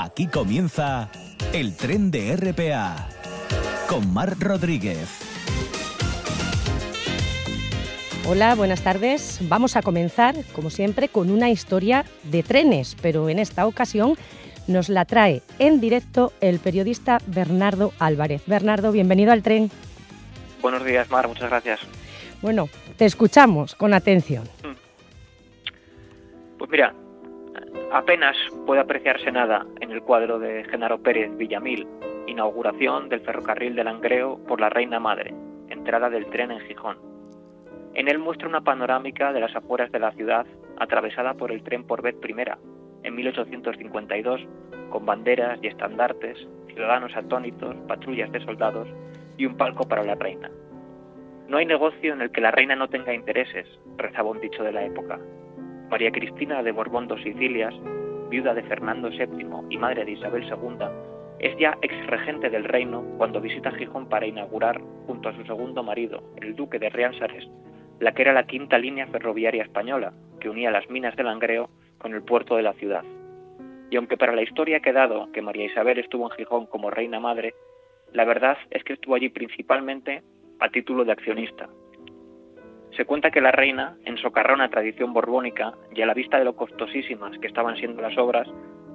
Aquí comienza el tren de RPA con Mar Rodríguez. Hola, buenas tardes. Vamos a comenzar, como siempre, con una historia de trenes, pero en esta ocasión nos la trae en directo el periodista Bernardo Álvarez. Bernardo, bienvenido al tren. Buenos días, Mar, muchas gracias. Bueno, te escuchamos con atención. Mm. Pues mira, apenas puede apreciarse nada en el cuadro de Genaro Pérez Villamil, inauguración del ferrocarril de Langreo por la Reina Madre, entrada del tren en Gijón. En él muestra una panorámica de las afueras de la ciudad atravesada por el tren por vez primera, en 1852, con banderas y estandartes, ciudadanos atónitos, patrullas de soldados y un palco para la reina. No hay negocio en el que la reina no tenga intereses, rezaba un dicho de la época. María Cristina de Borbón dos Sicilias, viuda de Fernando VII y madre de Isabel II, es ya ex regente del reino cuando visita Gijón para inaugurar, junto a su segundo marido, el duque de Riansares, la que era la quinta línea ferroviaria española, que unía las minas de Langreo con el puerto de la ciudad. Y aunque para la historia ha quedado que María Isabel estuvo en Gijón como reina madre, la verdad es que estuvo allí principalmente a título de accionista. Se cuenta que la reina, en socarró una tradición borbónica y a la vista de lo costosísimas que estaban siendo las obras,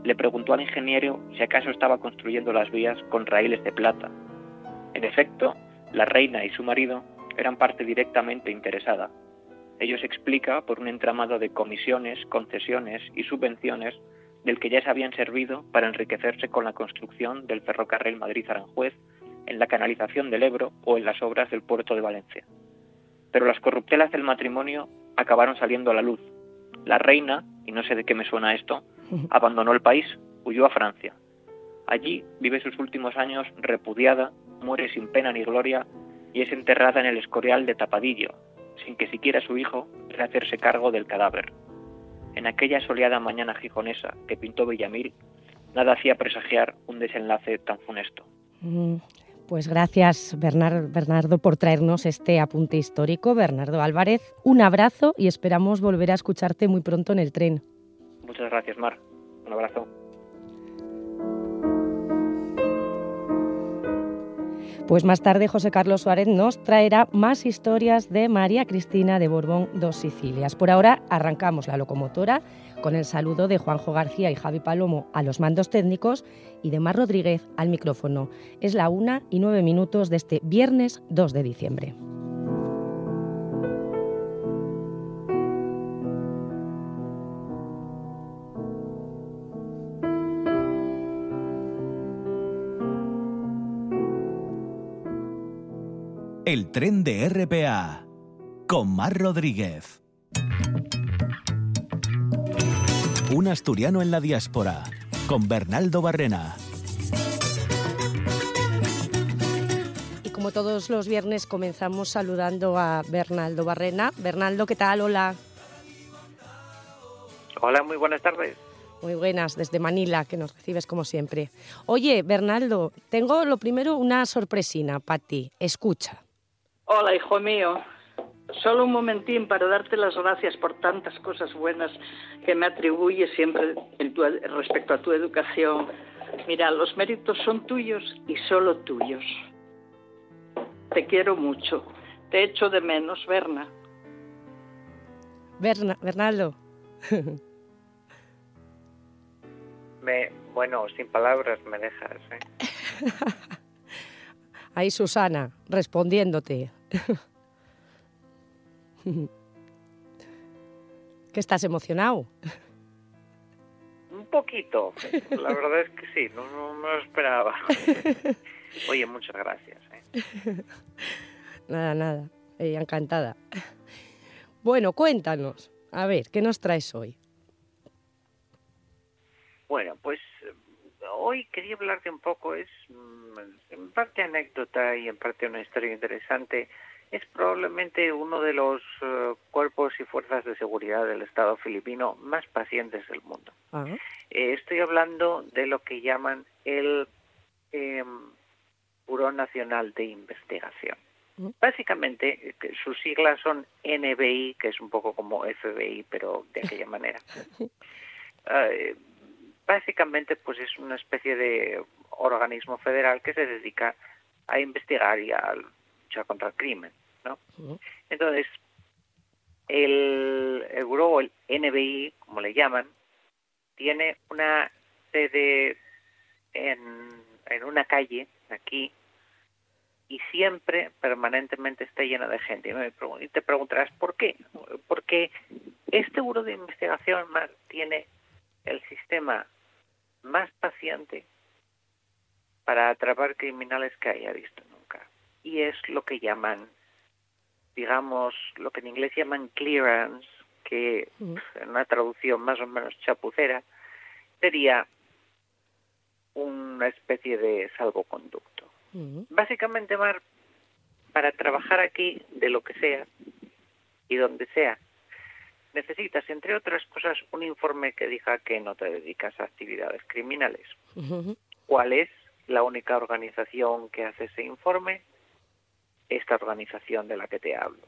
le preguntó al ingeniero si acaso estaba construyendo las vías con raíles de plata. En efecto, la reina y su marido eran parte directamente interesada, Ello se explica por un entramado de comisiones, concesiones y subvenciones del que ya se habían servido para enriquecerse con la construcción del ferrocarril Madrid-Aranjuez, en la canalización del Ebro o en las obras del puerto de Valencia. Pero las corruptelas del matrimonio acabaron saliendo a la luz. La reina, y no sé de qué me suena esto, abandonó el país, huyó a Francia. Allí vive sus últimos años repudiada, muere sin pena ni gloria y es enterrada en el Escorial de Tapadillo, sin que siquiera su hijo pudiera hacerse cargo del cadáver. En aquella soleada mañana gijonesa que pintó Villamil, nada hacía presagiar un desenlace tan funesto. Mm, pues gracias Bernardo por traernos este apunte histórico. Bernardo Álvarez, un abrazo y esperamos volver a escucharte muy pronto en el tren. Muchas gracias, Mar. Un abrazo. Pues más tarde José Carlos Suárez nos traerá más historias de María Cristina de Borbón dos Sicilias. Por ahora arrancamos la locomotora con el saludo de Juanjo García y Javi Palomo a los mandos técnicos y de Mar Rodríguez al micrófono. Es la una y nueve minutos de este viernes 2 de diciembre. El tren de RPA con Mar Rodríguez. Un asturiano en la diáspora con Bernaldo Barrena. Y como todos los viernes comenzamos saludando a Bernaldo Barrena. Bernaldo, ¿qué tal? Hola. Hola, muy buenas tardes. Muy buenas, desde Manila, que nos recibes como siempre. Oye, Bernaldo, tengo lo primero una sorpresina para ti. Escucha. Hola, hijo mío. Solo un momentín para darte las gracias por tantas cosas buenas que me atribuyes siempre en respecto a tu educación. Mira, los méritos son tuyos y solo tuyos. Te quiero mucho. Te echo de menos, Berna. Berna, Bernardo. me, bueno, sin palabras me dejas. ¿eh? Ahí Susana, respondiéndote. ¿Qué estás emocionado? Un poquito, la verdad es que sí, no, me lo esperaba. Oye, muchas gracias. ¿eh? Nada, nada, ella encantada. Bueno, cuéntanos, a ver, ¿qué nos traes hoy? Bueno, pues hoy quería hablarte un poco, es mm, en parte anécdota y en parte una historia interesante. Es probablemente uno de los eh, cuerpos y fuerzas de seguridad del Estado filipino más pacientes del mundo. Eh, estoy hablando de lo que llaman el eh, Buró Nacional de Investigación. Básicamente, sus siglas son NBI, que es un poco como FBI, pero de aquella manera. Básicamente pues es una especie de organismo federal que se dedica a investigar y a luchar contra el crimen, ¿no? Entonces, el, el el NBI, como le llaman, tiene una sede en, en una calle aquí y siempre permanentemente está llena de gente. Y, te preguntarás, ¿por qué? Porque este Buró de Investigación tiene el sistema más paciente para atrapar criminales que haya visto nunca. Y es lo que llaman, digamos, lo que en inglés llaman clearance, que en una traducción más o menos chapucera sería una especie de salvoconducto. Básicamente, Mar, para trabajar aquí de lo que sea y donde sea, necesitas, entre otras cosas, un informe que diga que no te dedicas a actividades criminales. ¿Cuál es la única organización que hace ese informe? Esta organización de la que te hablo.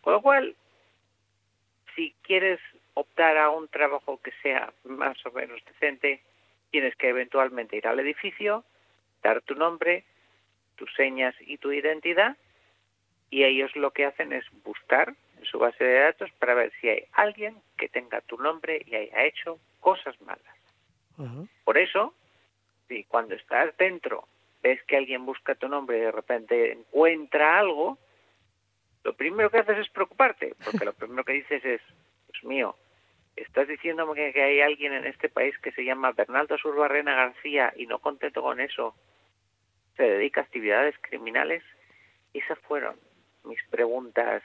Con lo cual, si quieres optar a un trabajo que sea más o menos decente, tienes que eventualmente ir al edificio, dar tu nombre, tus señas y tu identidad y ellos lo que hacen es buscar en su base de datos para ver si hay alguien que tenga tu nombre y haya hecho cosas malas. Por eso, si cuando estás dentro ves que alguien busca tu nombre y de repente encuentra algo, lo primero que haces es preocuparte, porque lo primero que dices es, Dios mío, estás diciéndome que, hay alguien en este país que se llama Bernardo Surbarrena García y no contento con eso, se dedica a actividades criminales. Esas fueron mis preguntas,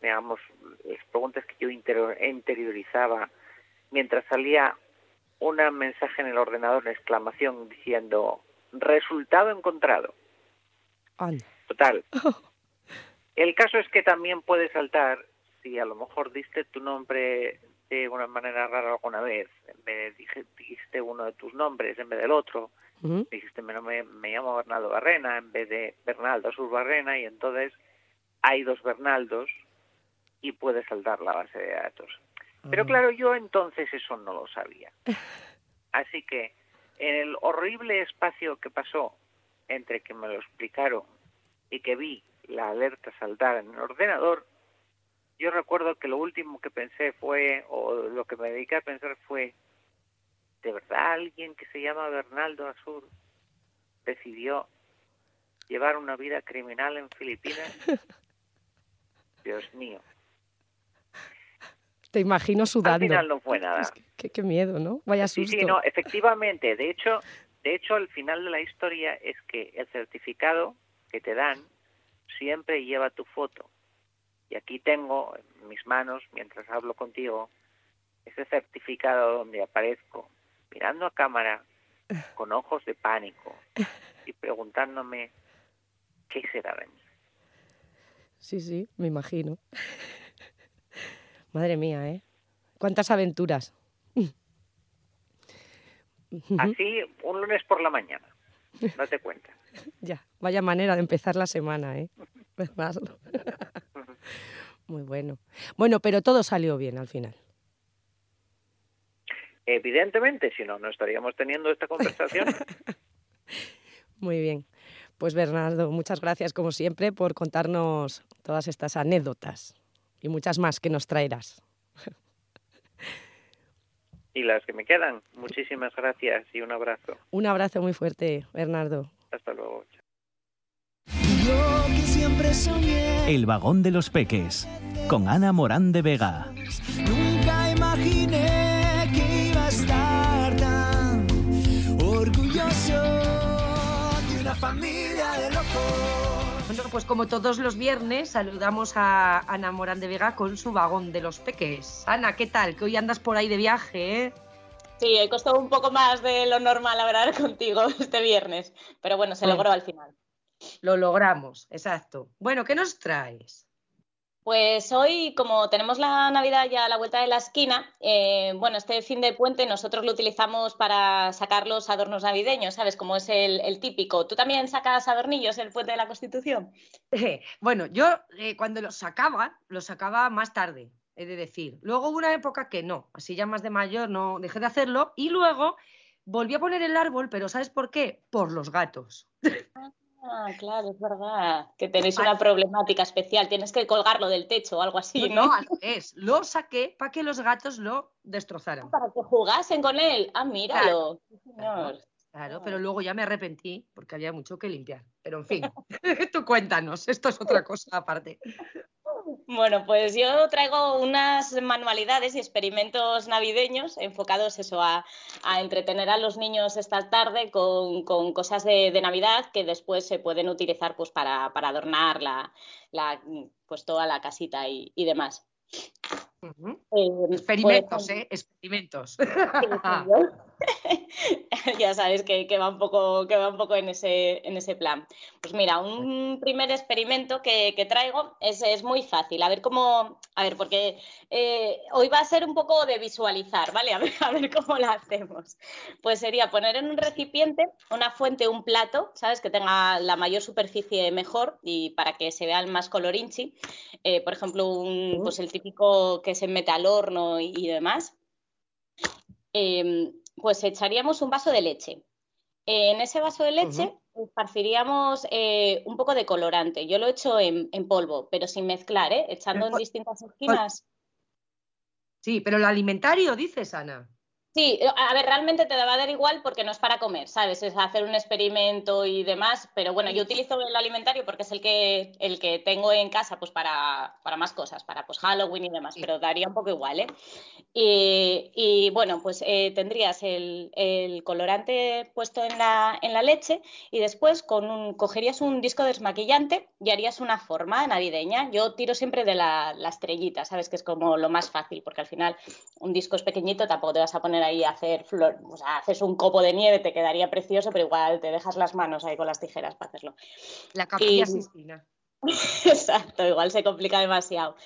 digamos, las preguntas que yo interiorizaba mientras salía un mensaje en el ordenador en exclamación diciendo resultado encontrado. Total. El caso es que también puede saltar si a lo mejor diste tu nombre de una manera rara alguna vez, de dijiste uno de tus nombres en vez del otro, dijiste me, me, llamo Bernaldo Barrena en vez de Bernaldo Sur Barrena y entonces hay dos Bernaldos y puedes saltar la base de datos. Pero claro, yo entonces eso no lo sabía. Así que en el horrible espacio que pasó entre que me lo explicaron y que vi la alerta saltar en el ordenador, yo recuerdo que lo último que pensé fue, o lo que me dediqué a pensar fue, ¿de verdad alguien que se llama Bernaldo Azur decidió llevar una vida criminal en Filipinas? Dios mío. Te imagino sudando. Al final no fue nada. qué, miedo, ¿no? Vaya susto. Sí, sí, no, efectivamente. De hecho, de hecho, el final de la historia es que el certificado que te dan siempre lleva tu foto. Y aquí tengo en mis manos, mientras hablo contigo, ese certificado donde aparezco mirando a cámara con ojos de pánico y preguntándome qué será de mí. Sí, sí, me imagino. Madre mía, ¿eh? ¿Cuántas aventuras? Así, un lunes por la mañana. Date cuenta. ya, vaya manera de empezar la semana, ¿eh? Muy bueno. Bueno, pero todo salió bien al final. Evidentemente, si no, no estaríamos teniendo esta conversación. Muy bien. Pues Bernardo, muchas gracias como siempre por contarnos todas estas anécdotas y muchas más que nos traerás. Y las que me quedan, muchísimas gracias y un abrazo. Un abrazo muy fuerte, Bernardo. Hasta luego. El vagón de los peques, con Ana Morán de Vega. Nunca imaginé que iba a estar tan orgulloso de una familia. Bueno, pues como todos los viernes, saludamos a Ana Morán de Vega con su vagón de los peques. Ana, ¿qué tal? Que hoy andas por ahí de viaje, ¿eh? Sí, he costado un poco más de lo normal hablar contigo este viernes, pero bueno, se logró al final. Lo logramos, exacto. Bueno, ¿qué nos traes? Pues hoy, como tenemos la Navidad ya a la vuelta de la esquina, eh, bueno, este fin de puente nosotros lo utilizamos para sacar los adornos navideños, ¿sabes? Como es el, típico. ¿Tú también sacas adornillos el puente de la Constitución? bueno, yo eh, cuando los sacaba, los sacaba más tarde. he de decir. Luego hubo una época que no, así ya más de mayor no dejé de hacerlo y luego volví a poner el árbol, pero ¿sabes por qué? Por los gatos. Ah, claro, es verdad. Que tenéis una problemática especial. Tienes que colgarlo del techo o algo así, ¿no? No, revés. Lo saqué para que los gatos lo destrozaran. Para que jugasen con él. Ah, míralo. Sí, señor. Claro, pero luego ya me arrepentí porque había mucho que limpiar. Pero en fin, tú cuéntanos, esto es otra cosa aparte. Bueno, pues yo traigo unas manualidades y experimentos navideños enfocados eso a, a entretener a los niños esta tarde con, con cosas de, de, Navidad que después se pueden utilizar pues para, para adornar la, la, pues toda la casita y, y demás. Uh -huh. eh, experimentos, pues, ¿eh? Experimentos. ya sabes que, que, va un poco, que va un poco en ese, en ese plan. Pues mira, un primer experimento que, que traigo es, es, muy fácil. A ver cómo, a ver, porque eh, hoy va a ser un poco de visualizar, ¿vale? A ver, a ver cómo la hacemos. Pues sería poner en un recipiente una fuente, un plato, ¿sabes? Que tenga la mayor superficie mejor y para que se vean más colorinchi. Eh, por ejemplo, un, pues el típico que se mete al horno y, y demás. Eh, pues echaríamos un vaso de leche. En ese vaso de leche uh -huh. esparciríamos eh, un poco de colorante. Yo lo he hecho en, en polvo, pero sin mezclar, ¿eh? echando en distintas esquinas. Sí, pero el alimentario, dices, Ana. Sí, a ver, realmente te va a dar igual porque no es para comer, ¿sabes? Es hacer un experimento y demás, pero bueno, yo utilizo el alimentario porque es el que, el que tengo en casa pues para, para más cosas, para pues Halloween y demás, pero daría un poco igual, ¿eh? Y, y bueno, pues eh, tendrías el, el, colorante puesto en la, en la leche y después con un, cogerías un disco desmaquillante y harías una forma navideña. Yo tiro siempre de la, la estrellita, ¿sabes? Que es como lo más fácil porque al final un disco es pequeñito, tampoco te vas a poner ahí a hacer flor, o sea, haces un copo de nieve, te quedaría precioso, pero igual te dejas las manos ahí con las tijeras para hacerlo. La capilla y... Sistina. Exacto, igual se complica demasiado.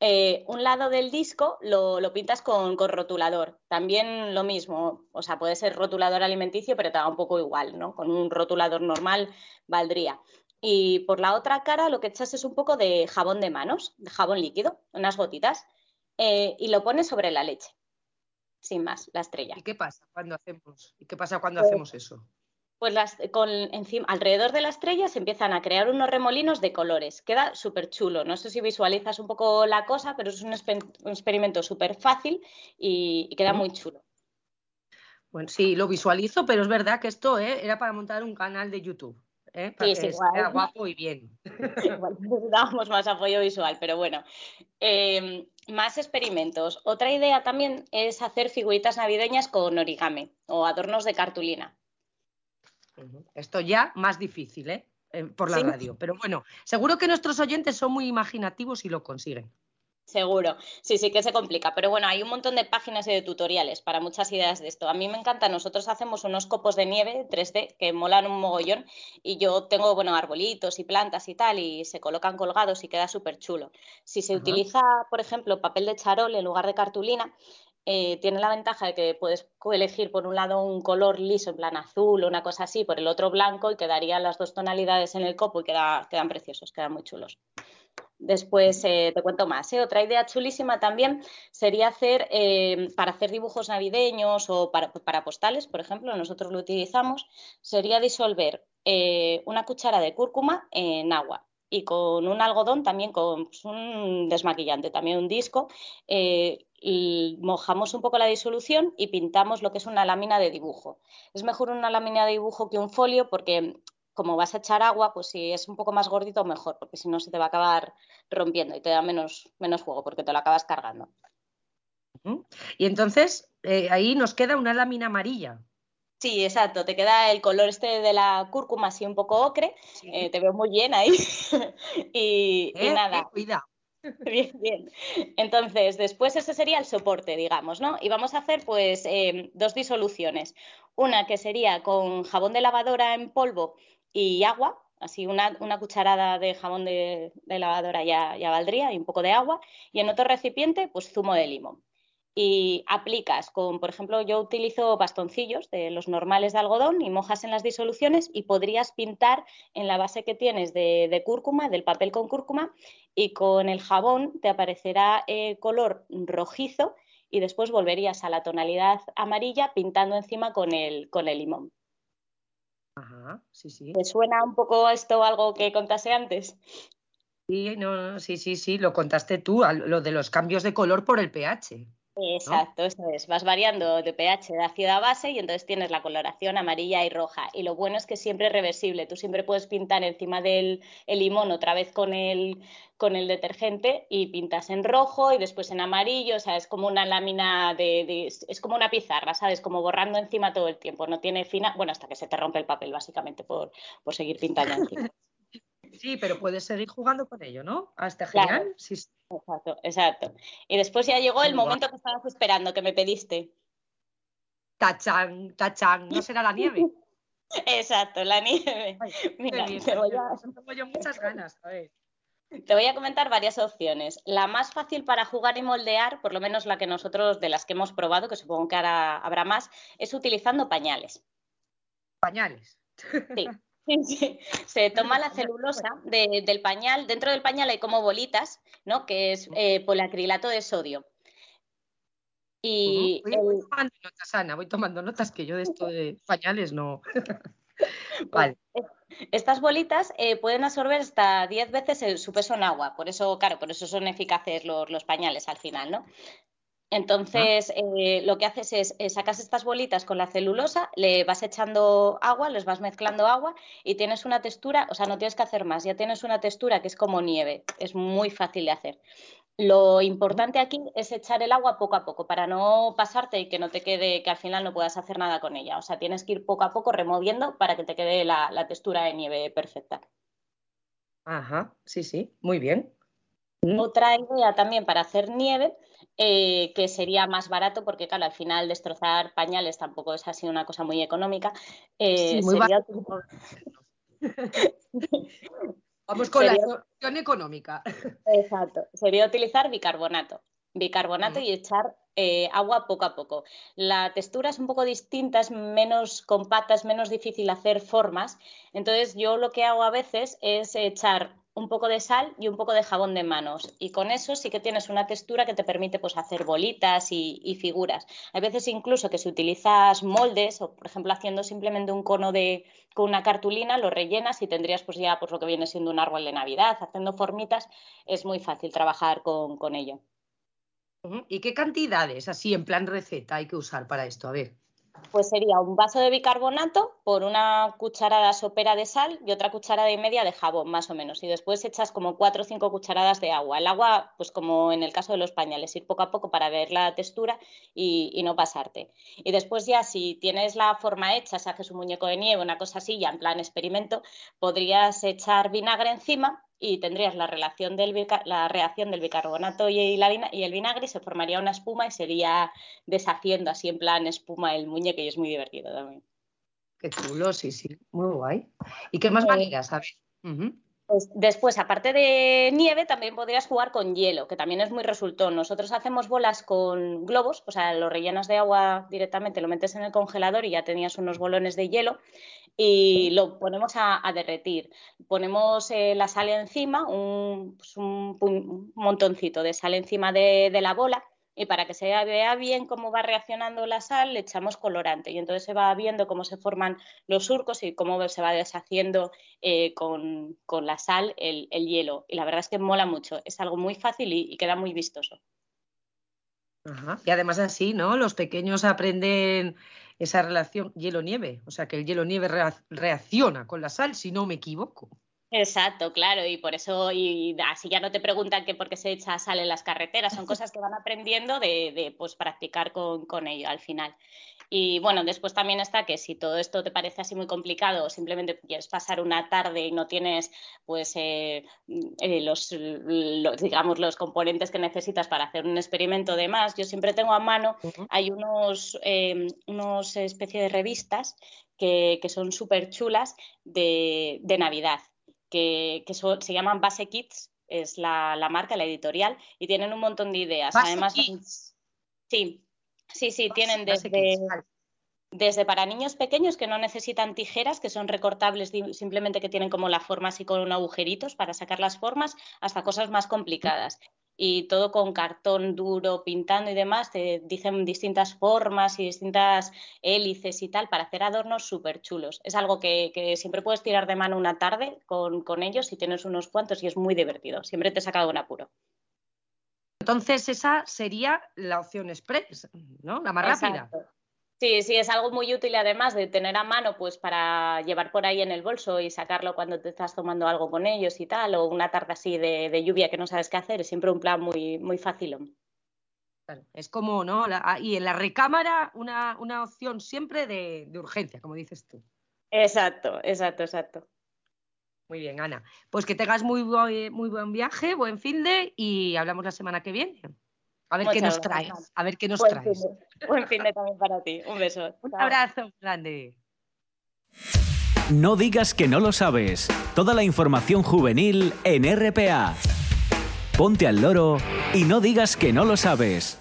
Eh, un lado del disco lo, lo pintas con, con, rotulador. También lo mismo, o sea, puede ser rotulador alimenticio, pero te da un poco igual, ¿no? Con un rotulador normal valdría. Y por la otra cara lo que echas es un poco de jabón de manos, de jabón líquido, unas gotitas, eh, y lo pones sobre la leche sin más, la estrella. ¿Y qué pasa cuando hacemos? ¿Y qué pasa cuando pues, hacemos eso? Pues las, con, encima, alrededor de la estrella se empiezan a crear unos remolinos de colores. Queda súper chulo. No sé si visualizas un poco la cosa, pero es un, un experimento súper fácil y, y, queda muy chulo. Bueno, sí, lo visualizo, pero es verdad que esto ¿eh? era para montar un canal de YouTube. ¿eh? Para sí, que sí, igual. sea guapo y bien. Igual necesitábamos más apoyo visual, pero bueno. Eh, más experimentos. Otra idea también es hacer figuritas navideñas con origami o adornos de cartulina. Esto ya más difícil, ¿eh? eh por la ¿Sí? radio. Pero bueno, seguro que nuestros oyentes son muy imaginativos y lo consiguen. Seguro, sí, sí que se complica, pero bueno, hay un montón de páginas y de tutoriales para muchas ideas de esto. A mí me encanta, nosotros hacemos unos copos de nieve 3D que molan un mogollón y yo tengo, bueno, arbolitos y plantas y tal y se colocan colgados y queda súper chulo. Si se utiliza, por ejemplo, papel de charol en lugar de cartulina, eh, tiene la ventaja de que puedes elegir por un lado un color liso, en plan azul o una cosa así, por el otro blanco y quedarían las dos tonalidades en el copo y queda, quedan preciosos, quedan muy chulos. Después eh, te cuento más. ¿eh? Otra idea chulísima también sería hacer, eh, para hacer dibujos navideños o para, postales, por ejemplo, nosotros lo utilizamos, sería disolver una cuchara de cúrcuma en agua y con un algodón también, con pues, un desmaquillante, también un disco, y mojamos un poco la disolución y pintamos lo que es una lámina de dibujo. Es mejor una lámina de dibujo que un folio porque como vas a echar agua, pues si es un poco más gordito, mejor, porque si no se te va a acabar rompiendo y te da menos, menos juego porque te lo acabas cargando. Y entonces eh, ahí nos queda una lámina amarilla. Sí, exacto, te queda el color este de la cúrcuma así un poco ocre, sí. eh, te veo muy bien ahí y, eh, y, nada. Cuidado. Bien, bien. Entonces, después ese sería el soporte, digamos, ¿no? Y vamos a hacer pues eh, dos disoluciones. Una que sería con jabón de lavadora en polvo y agua, así una, una cucharada de jabón de, de lavadora ya, ya, valdría y un poco de agua, y en otro recipiente, pues zumo de limón. y aplicas con, por ejemplo, yo utilizo bastoncillos de los normales de algodón y mojas en las disoluciones y podrías pintar en la base que tienes de, cúrcuma, del papel con cúrcuma, y con el jabón te aparecerá eh, color rojizo y después volverías a la tonalidad amarilla pintando encima con el, con el limón. Ajá, sí, sí. ¿Te suena un poco esto algo que contaste antes? Sí, no, sí, sí, sí, lo contaste tú, lo de los cambios de color por el pH. Exacto, eso es. Vas variando de pH de ácido a base y entonces tienes la coloración amarilla y roja. Y lo bueno es que siempre es reversible. Tú siempre puedes pintar encima del limón otra vez con el, con el detergente y pintas en rojo y después en amarillo. O sea, es como una lámina de, es como una pizarra, ¿sabes? Como borrando encima todo el tiempo. No tiene fina, bueno, hasta que se te rompe el papel, básicamente, por, por seguir pintando encima. Sí, pero puedes seguir jugando con ello, ¿no? Hasta genial. Sí. Exacto, exacto. Y después ya llegó el momento que estabas esperando, que me pediste. Tachán, tachán, ¿no será la nieve? Exacto, la nieve. Mira, te voy a... Tengo yo muchas ganas, Te voy a comentar varias opciones. La más fácil para jugar y moldear, por lo menos la que nosotros, de las que hemos probado, que supongo que ahora habrá más, es utilizando pañales. ¿Pañales? Sí. Sí, Se toma la celulosa del pañal, dentro del pañal hay como bolitas, ¿no? Que es eh, poliacrilato de sodio. Y voy, tomando notas, Ana, voy tomando notas que yo de esto de pañales no. vale. Pues, estas bolitas eh, pueden absorber hasta 10 veces su peso en agua, por eso, claro, por eso son eficaces los, los pañales al final, ¿no? Entonces, eh, lo que haces es eh, sacas estas bolitas con la celulosa, le vas echando agua, les vas mezclando agua y tienes una textura, o sea, no tienes que hacer más, ya tienes una textura que es como nieve, es muy fácil de hacer. Lo importante aquí es echar el agua poco a poco para no pasarte y que no te quede, que al final no puedas hacer nada con ella. O sea, tienes que ir poco a poco removiendo para que te quede la, la textura de nieve perfecta. Ajá, sí, sí, muy bien. Otra idea también para hacer nieve eh, que sería más barato porque, claro, al final destrozar pañales tampoco es así una cosa muy económica. Eh, Vamos con la opción económica. Exacto, sería utilizar bicarbonato. Bicarbonato y echar eh, agua poco a poco. La textura es un poco distinta, es menos compacta, es menos difícil hacer formas. Entonces, yo lo que hago a veces es echar un poco de sal y un poco de jabón de manos. Y con eso sí que tienes una textura que te permite pues, hacer bolitas y, figuras. Hay veces incluso que si utilizas moldes o, por ejemplo, haciendo simplemente un cono de, con una cartulina, lo rellenas y tendrías pues ya pues, lo que viene siendo un árbol de Navidad. Haciendo formitas es muy fácil trabajar con, con ello. ¿Y qué cantidades, así en plan receta, hay que usar para esto? A ver pues sería un vaso de bicarbonato por una cucharada sopera de sal y otra cucharada y media de jabón, más o menos. Y después echas como cuatro o cinco cucharadas de agua. El agua, pues como en el caso de los pañales, ir poco a poco para ver la textura y, no pasarte. Y después ya, si tienes la forma hecha, si haces un muñeco de nieve, una cosa así, ya en plan experimento, podrías echar vinagre encima y tendrías la, relación del la reacción del bicarbonato y, la, y el vinagre y se formaría una espuma y sería deshaciendo así en plan espuma el muñeco y es muy divertido también. Qué chulo, sí, sí, muy guay. ¿Y qué más maneras? A Pues después, aparte de nieve, también podrías jugar con hielo, que también es muy resultón. Nosotros hacemos bolas con globos, o sea, lo rellenas de agua directamente, lo metes en el congelador y ya tenías unos bolones de hielo y lo ponemos a, derretir. Ponemos eh, la sal encima, un, pues un, montoncito de sal encima de, la bola y para que se vea bien cómo va reaccionando la sal le echamos colorante y entonces se va viendo cómo se forman los surcos y cómo se va deshaciendo eh, con, la sal el, hielo. Y la verdad es que mola mucho, es algo muy fácil y, queda muy vistoso. Y además así, ¿no? Los pequeños aprenden esa relación hielo-nieve, o sea que el hielo-nieve reacciona con la sal, si no me equivoco. Exacto, claro, y por eso, y así ya no te preguntan que por qué se echa sal en las carreteras, son cosas que van aprendiendo de, de pues, practicar con, con ello al final. Y bueno, después también está que si todo esto te parece así muy complicado o simplemente quieres pasar una tarde y no tienes pues eh, eh, los, digamos los componentes que necesitas para hacer un experimento de más, yo siempre tengo a mano, hay unos, eh, unos especie de revistas que, son súper chulas de, Navidad, que, se llaman Base Kits, es la, marca, la editorial, y tienen un montón de ideas. Además, Sí, sí, sí, tienen desde, vale. desde para niños pequeños que no necesitan tijeras, que son recortables, simplemente que tienen como la forma así con agujeritos para sacar las formas, hasta cosas más complicadas. Y todo con cartón duro, pintando y demás, te dicen distintas formas y distintas hélices y tal para hacer adornos súper chulos. Es algo que, que siempre puedes tirar de mano una tarde con, con ellos si tienes unos cuantos y es muy divertido. Siempre te saca de un apuro. Entonces esa sería la opción express, ¿no? La más rápida. Sí, sí, es algo muy útil además de tener a mano pues para llevar por ahí en el bolso y sacarlo cuando te estás tomando algo con ellos y tal, o una tarde así de, de lluvia que no sabes qué hacer, es siempre un plan muy, muy fácil. Claro, Es como, ¿no? La- ah, y en la recámara una, una opción siempre de, de urgencia, como dices tú. Exacto, exacto, exacto. Muy bien, Ana. Pues que tengas muy, buen- muy buen viaje, buen fin de y hablamos la semana que viene. A ver qué nos gracias. traes. A ver qué nos Buen traes. fin de, buen fin de también para ti. Un beso. Un Chao. abrazo grande. No digas que no lo sabes. Toda la información juvenil en RPA. Ponte al loro y no digas que no lo sabes.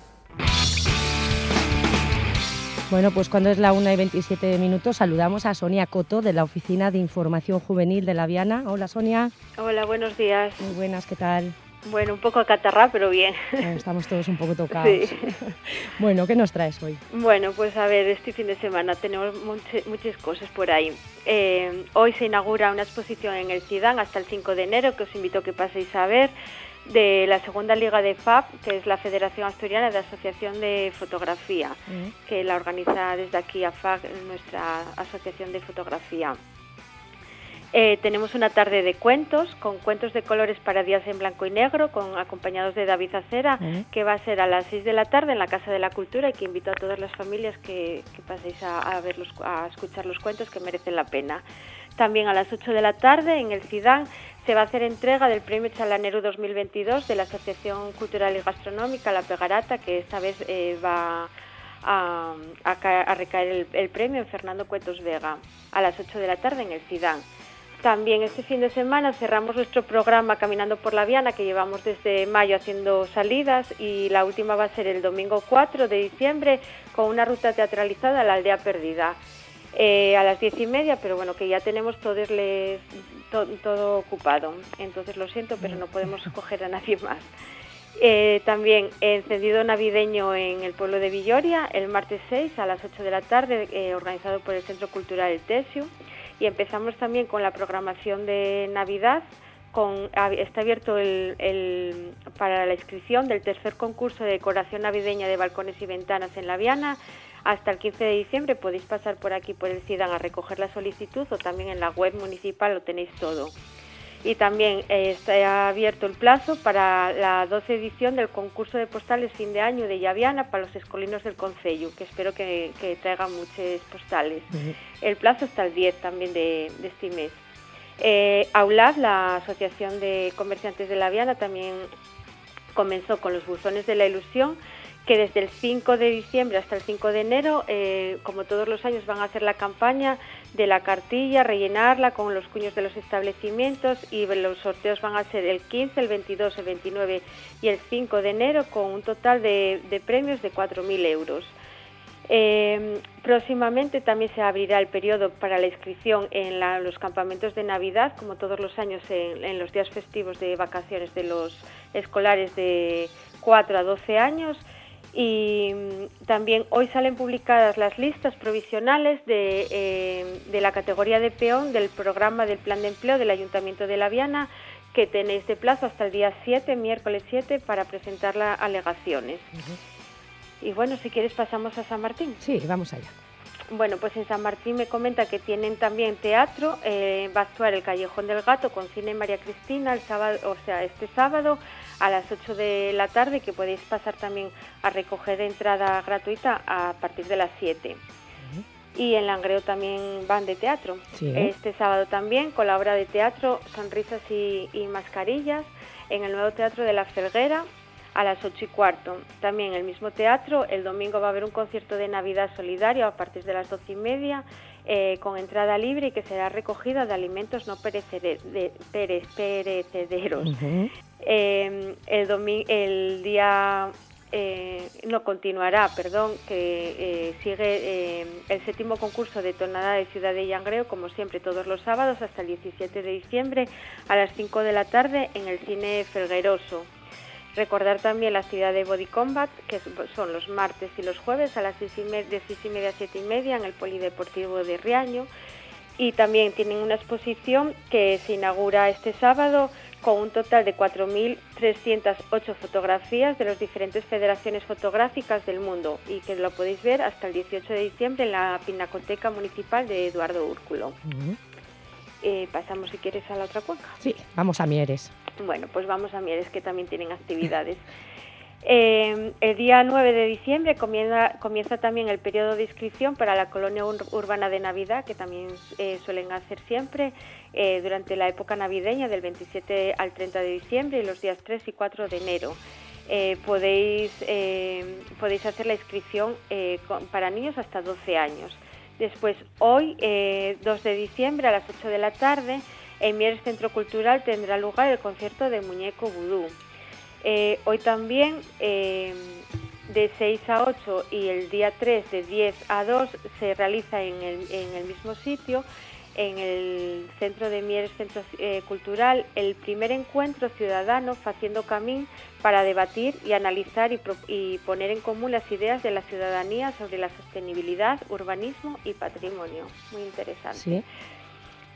Bueno, pues cuando es la 1 y 27 minutos saludamos a Sonia Coto de la Oficina de Información Juvenil de la Viana. Hola Sonia, Hola, buenos días. muy buenas, ¿qué tal? Bueno, un poco acatarrá, pero bien. Eh, Estamos todos un poco tocados. Sí. Bueno, ¿qué nos traes hoy? Bueno, pues a ver, este fin de semana tenemos muchas cosas por ahí. Eh, hoy se inaugura una exposición en el CIDAN hasta el 5 de enero, que os invito a que paséis a ver, de la segunda liga de FAB, que es la Federación Asturiana de Asociación de Fotografía, que la organiza desde aquí AFAG, nuestra Asociación de Fotografía. Eh, tenemos una tarde de cuentos, con cuentos de colores para días en blanco y negro, con acompañados de David Acera, que va a ser a las 6 de la tarde en la Casa de la Cultura y que invito a todas las familias que, que paséis a, a ver los- a escuchar los cuentos que merecen la pena. También a las 8 de la tarde en el CIDAN se va a hacer entrega del Premio Chalaneru 2022 de la Asociación Cultural y Gastronómica La Pegarata, que esta vez eh, va a, a a recaer el, el premio en Fernando Cuetos Vega a las 8 de la tarde en el CIDAN. También este fin de semana cerramos nuestro programa Caminando por la Viana, que llevamos desde mayo haciendo salidas y la última va a ser el domingo 4 de diciembre con una ruta teatralizada a la aldea perdida. eh, a las diez y media, pero bueno, que ya tenemos todos les, to- todo ocupado. Entonces lo siento, pero no podemos coger a nadie más. Eh, también encendido navideño en el pueblo de Villoria el martes 6 a las 8 de la tarde, eh, organizado por el Centro Cultural El Tesio. Y empezamos también con la programación de Navidad. Con, está abierto el- para la inscripción del tercer concurso de decoración navideña de balcones y ventanas en La Viana. Hasta el 15 de diciembre podéis pasar por aquí, por el CIDAN, a recoger la solicitud o también en la web municipal lo tenéis todo. Y también eh, está abierto el plazo para la 12 edición del concurso de postales fin de año de Llaviana para los escolinos del Concello, que espero que, que traigan muchas postales. El plazo está el 10 también de, de este mes. Eh, AULAD, la Asociación de Comerciantes de la Viana, también comenzó con los buzones de la ilusión, que desde el 5 de diciembre hasta el 5 de enero, eh, como todos los años, van a hacer la campaña de la cartilla, rellenarla con los cuños de los establecimientos y los sorteos van a ser el 15, el 22, el 29 y el 5 de enero con un total de, premios de 4.000 euros. Eh, próximamente también se abrirá el periodo para la inscripción en los campamentos de Navidad, como todos los años en los días festivos de vacaciones de los escolares de 4 a 12 años. Y mm, también hoy salen publicadas las listas provisionales de, eh, de la categoría de peón del programa del plan de empleo del Ayuntamiento de La Viana, que tenéis de plazo hasta el día 7, miércoles 7, para presentar las alegaciones. Y bueno, si quieres pasamos a San Martín. Sí, vamos allá. Bueno, pues en San Martín me comenta que tienen también teatro, eh, va a actuar el Callejón del Gato con Cine María Cristina el sábado, o sea, este sábado a las 8 de la tarde, que podéis pasar también a recoger entrada gratuita a partir de las 7. Y en Langreo también van de teatro. Sí. Este sábado también con la obra de teatro Sonrisas y, y Mascarillas en el nuevo Teatro de la Felguera a las 8 y cuarto. También en el mismo teatro, el domingo va a haber un concierto de Navidad solidario a partir de las 12 y media eh, con entrada libre y que será recogida de alimentos no perecede- de- pere- perecederos. Ujú. Eh, el, el día eh, no continuará, perdón, que eh, sigue eh, el séptimo concurso de tonada de Ciudad de Llangreo, como siempre, todos los sábados hasta el 17 de diciembre a las 5 de la tarde en el cine Felgueroso. Recordar también la actividad de Body Combat, que son los martes y los jueves a las 6 y media, de 6 y media a 7 y media en el Polideportivo de Riaño. Y también tienen una exposición que se inaugura este sábado con un total de 4.308 fotografías de las diferentes federaciones fotográficas del mundo y que lo podéis ver hasta el 18 de diciembre en la Pinacoteca Municipal de Eduardo Úrculo. Eh, pasamos, si quieres, a la otra cuenca. Sí, vamos a Mieres. Bueno, pues vamos a Mieres, que también tienen actividades. Eh, el día 9 de diciembre comienza, también el periodo de inscripción para la colonia ur urbana de Navidad, que también eh, suelen hacer siempre eh, durante la época navideña, del 27 al 30 de diciembre y los días 3 y 4 de enero. Eh, podéis, eh, podéis hacer la inscripción para niños hasta 12 años. Después, hoy, 2 de diciembre, a las 8 de la tarde, en Mieres Centro Cultural tendrá lugar el concierto de Muñeco Vudú. Eh, hoy también eh, de 6 a 8 y el día 3 de 10 a 2 se realiza en el, en el mismo sitio, en el Centro de Mieres Centro eh, Cultural, el primer encuentro ciudadano Haciendo Camín para debatir y analizar y, y, poner en común las ideas de la ciudadanía sobre la sostenibilidad, urbanismo y patrimonio. Muy interesante. Sí.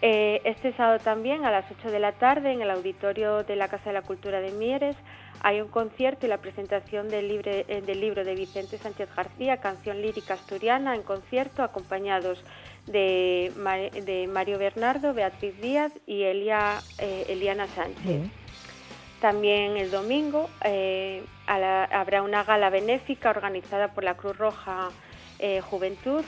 Eh, este sábado también a las 8 de la tarde en el auditorio de la Casa de la Cultura de Mieres hay un concierto y la presentación del, libre, eh, del libro de Vicente Sánchez García, Canción Lírica Asturiana, en concierto acompañados de, Mar de Mario Bernardo, Beatriz Díaz y Elia, eh, Eliana Sánchez. Bien. También el domingo la, habrá una gala benéfica organizada por la Cruz Roja Juventud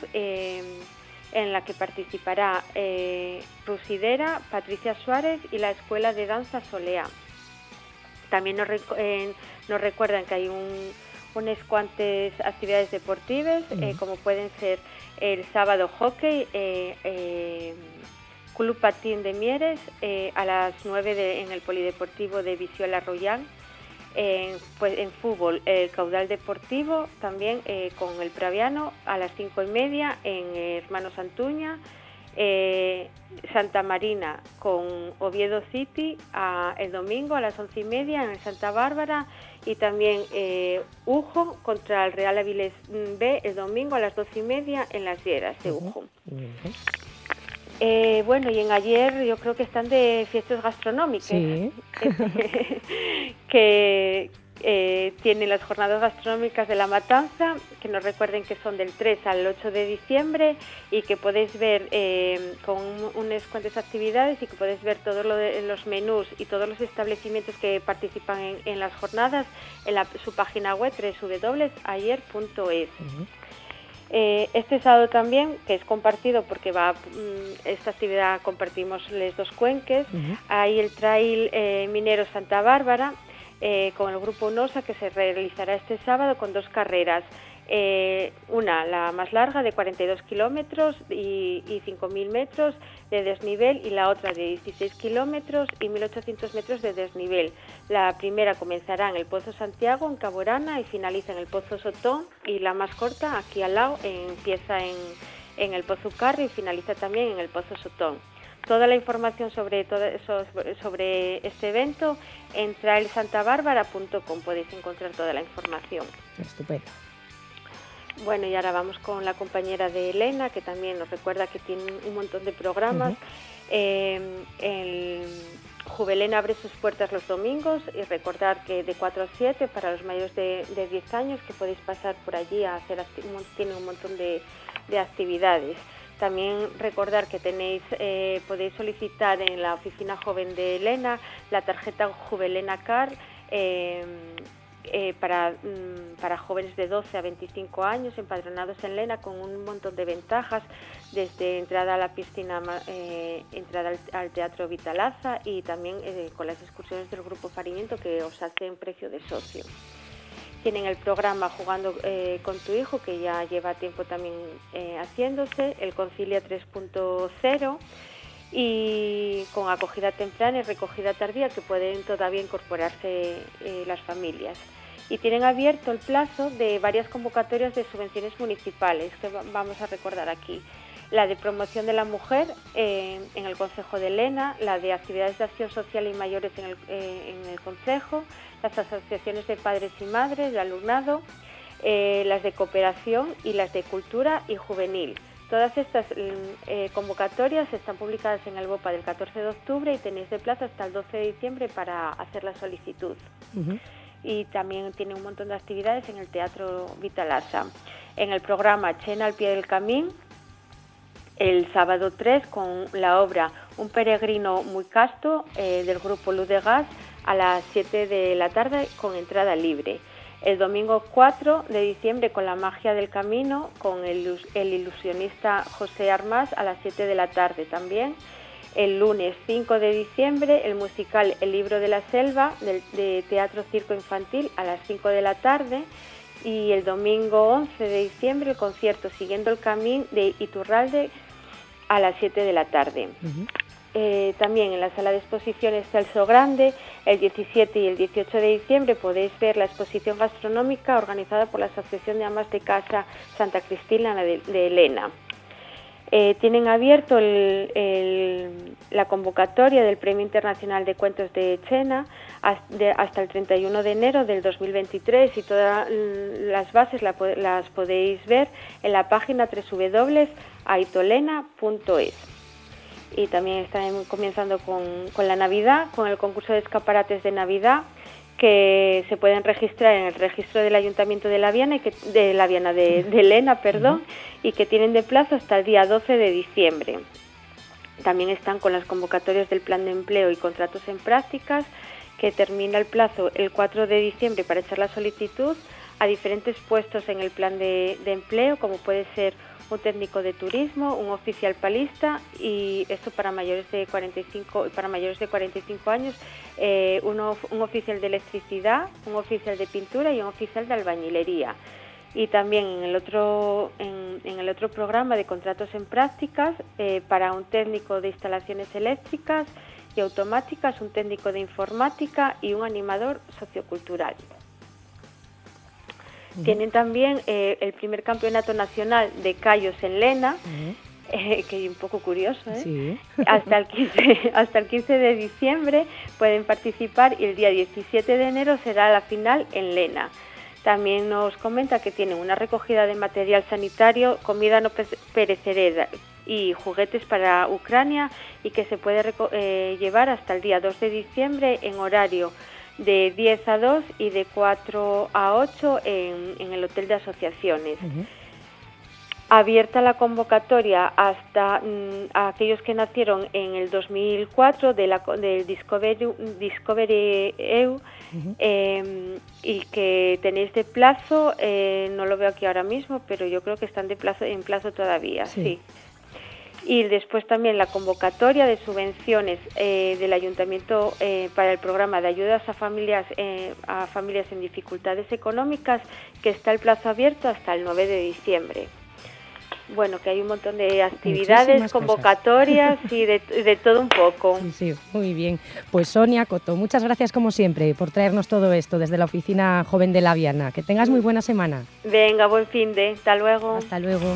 en la que participará eh, Rusidera, Patricia Suárez y la Escuela de Danza Solea. También nos, rec eh, nos recuerdan que hay un, unas cuantas actividades deportivas, uh -huh. como pueden ser el sábado hockey, eh, Club Patín de Mieres a las 9 de, en el Polideportivo de Visiola Royal. En, pues, en fútbol, el caudal deportivo también eh, con el Praviano a las cinco y media en eh, Hermanos Antuña, eh, Santa Marina con Oviedo City a, el domingo a las once y media en Santa Bárbara y también Ujo contra el Real Avilés B el domingo a las doce y media en las Lleras de Ujo. Uh -huh. Eh, bueno, y en ayer yo creo que están de fiestas gastronómicas. Sí. que eh, tienen las jornadas gastronómicas de la Matanza, que nos recuerden que son del 3 al 8 de diciembre y que podéis ver eh, con unas cuantas actividades y que podéis ver todos lo los menús y todos los establecimientos que participan en, en las jornadas en la, su página web www.ayer.es. Uh -huh. Eh, este sábado también, que es compartido porque va mm, esta actividad compartimos les dos cuenques, uh -huh. hay el trail eh, minero Santa Bárbara eh, con el grupo NOSA que se realizará este sábado con dos carreras. Eh, una, la más larga, de 42 kilómetros y, y 5.000 metros de desnivel, y la otra de 16 kilómetros y 1.800 metros de desnivel. La primera comenzará en el Pozo Santiago, en Caborana, y finaliza en el Pozo Sotón, y la más corta, aquí al lado, empieza en, en el Pozo Carri y finaliza también en el Pozo Sotón. Toda la información sobre, todo eso, sobre este evento en trailsantabárbara.com podéis encontrar toda la información. Estupendo. Bueno, y ahora vamos con la compañera de Elena, que también nos recuerda que tiene un montón de programas. Uh -huh. eh, el Juvelena abre sus puertas los domingos y recordar que de 4 a 7 para los mayores de, de 10 años que podéis pasar por allí a hacer, tiene un montón de, de actividades. También recordar que tenéis, eh, podéis solicitar en la oficina joven de Elena la tarjeta Juvelena Car eh, eh, para, mm, para jóvenes de 12 a 25 años empadronados en Lena con un montón de ventajas, desde entrada a la piscina, eh, entrada al, Teatro Vitalaza y también eh, con las excursiones del Grupo Farimiento que os hacen precio de socio. Tienen el programa Jugando con tu hijo, que ya lleva tiempo también haciéndose, el Concilia 3.0 y con acogida temprana y recogida tardía que pueden todavía incorporarse eh, las familias. y tienen abierto el plazo de varias convocatorias de subvenciones municipales que vamos a recordar aquí. La de promoción de la mujer eh, en el Consejo de Lena, la de actividades de acción social y mayores en el, eh, en el Consejo, las asociaciones de padres y madres, de alumnado, las de cooperación y las de cultura y juvenil. Todas estas mm, convocatorias están publicadas en el BOPA del 14 de octubre y tenéis de plazo hasta el 12 de diciembre para hacer la solicitud y también tiene un montón de actividades en el Teatro Vitalasa. En el programa Chena al pie del camín, el sábado 3 con la obra Un peregrino muy casto eh, del grupo Luz de Gas a las 7 de la tarde con entrada libre. El domingo 4 de diciembre con la magia del camino con el, ilusionista José Armas a las 7 de la tarde también. El lunes 5 de diciembre el musical El libro de la selva de Teatro Circo Infantil a las 5 de la tarde. Y el domingo 11 de diciembre el concierto Siguiendo el Camino de Iturralde a las 7 de la tarde. Eh, también en la sala de exposiciones Celso Grande, el 17 y el 18 de diciembre podéis ver la exposición gastronómica organizada por la Asociación de Amas de Casa Santa Cristina de Elena. Eh, tienen abierto la convocatoria del Premio Internacional de Cuentos de Chena hasta el 31 de enero del 2023 y todas las bases las podéis ver en la página www.aitolena.es. Y también están comenzando con, con la Navidad, con el concurso de escaparates de Navidad que se pueden registrar en el registro del Ayuntamiento de La Viana, y que, de La Viana de, de Elena, perdón, y que tienen de plazo hasta el día 12 de diciembre. También están con las convocatorias del plan de empleo y contratos en prácticas, que termina el plazo el 4 de diciembre para echar la solicitud a diferentes puestos en el plan de, de empleo, como puede ser un técnico de turismo, un oficial palista y esto para mayores de 45 para mayores de 45 años, eh, un oficial de electricidad, un oficial de pintura y un oficial de albañilería. Y también en el otro en, el otro programa de contratos en prácticas eh, para un técnico de instalaciones eléctricas y automáticas, un técnico de informática y un animador sociocultural. Tienen también eh, el primer campeonato nacional de callos en Lena, eh, que es un poco curioso, ¿eh? hasta, el 15, hasta el 15 de diciembre pueden participar y el día 17 de enero será la final en Lena. También nos comenta que tienen una recogida de material sanitario, comida no perecedera y juguetes para Ucrania y que se puede llevar hasta el día 2 de diciembre en horario de 10 a 2 y de 4 a 8 en, el Hotel de Asociaciones. Abierta la convocatoria hasta mm, aquellos que nacieron en el 2004 de la, del Discovery, Discovery EU em, y que tenéis de plazo, eh, no lo veo aquí ahora mismo, pero yo creo que están de plazo, en plazo todavía, sí y después también la convocatoria de subvenciones eh, del ayuntamiento eh, para el programa de ayudas a familias eh, a familias en dificultades económicas que está el plazo abierto hasta el 9 de diciembre bueno, que hay un montón de actividades, convocatorias y de, de, todo un poco. Sí, sí, muy bien. Pues Sonia Coto, muchas gracias como siempre por traernos todo esto desde la oficina joven de la Viana. Que tengas muy buena semana. Venga, buen fin de. Hasta luego. Hasta luego.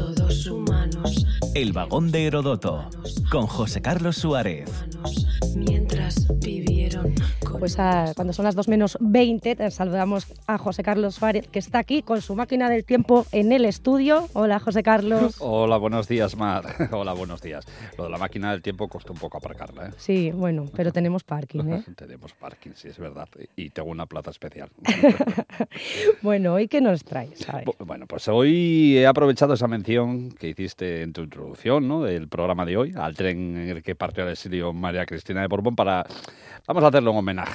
El vagón de Herodoto, con José Carlos Suárez. Mientras vivieron pues cuando son las 2 menos 20, saludamos a José Carlos Suárez, que está aquí con su máquina del tiempo en el estudio. Hola, José Carlos. Hola, buenos días, Mar. Hola, buenos días. Lo de la máquina del tiempo costó un poco aparcarla. ¿eh? Sí, bueno, pero tenemos parking. ¿eh? tenemos parking, sí, es verdad. Y tengo una plaza especial. bueno, ¿hoy qué nos traes? Bueno, pues hoy he aprovechado esa mención que hiciste en tu introducción ¿no? del programa de hoy, al tren en el que partió al exilio María Cristina de Borbón, para Vamos a hacerle un homenaje.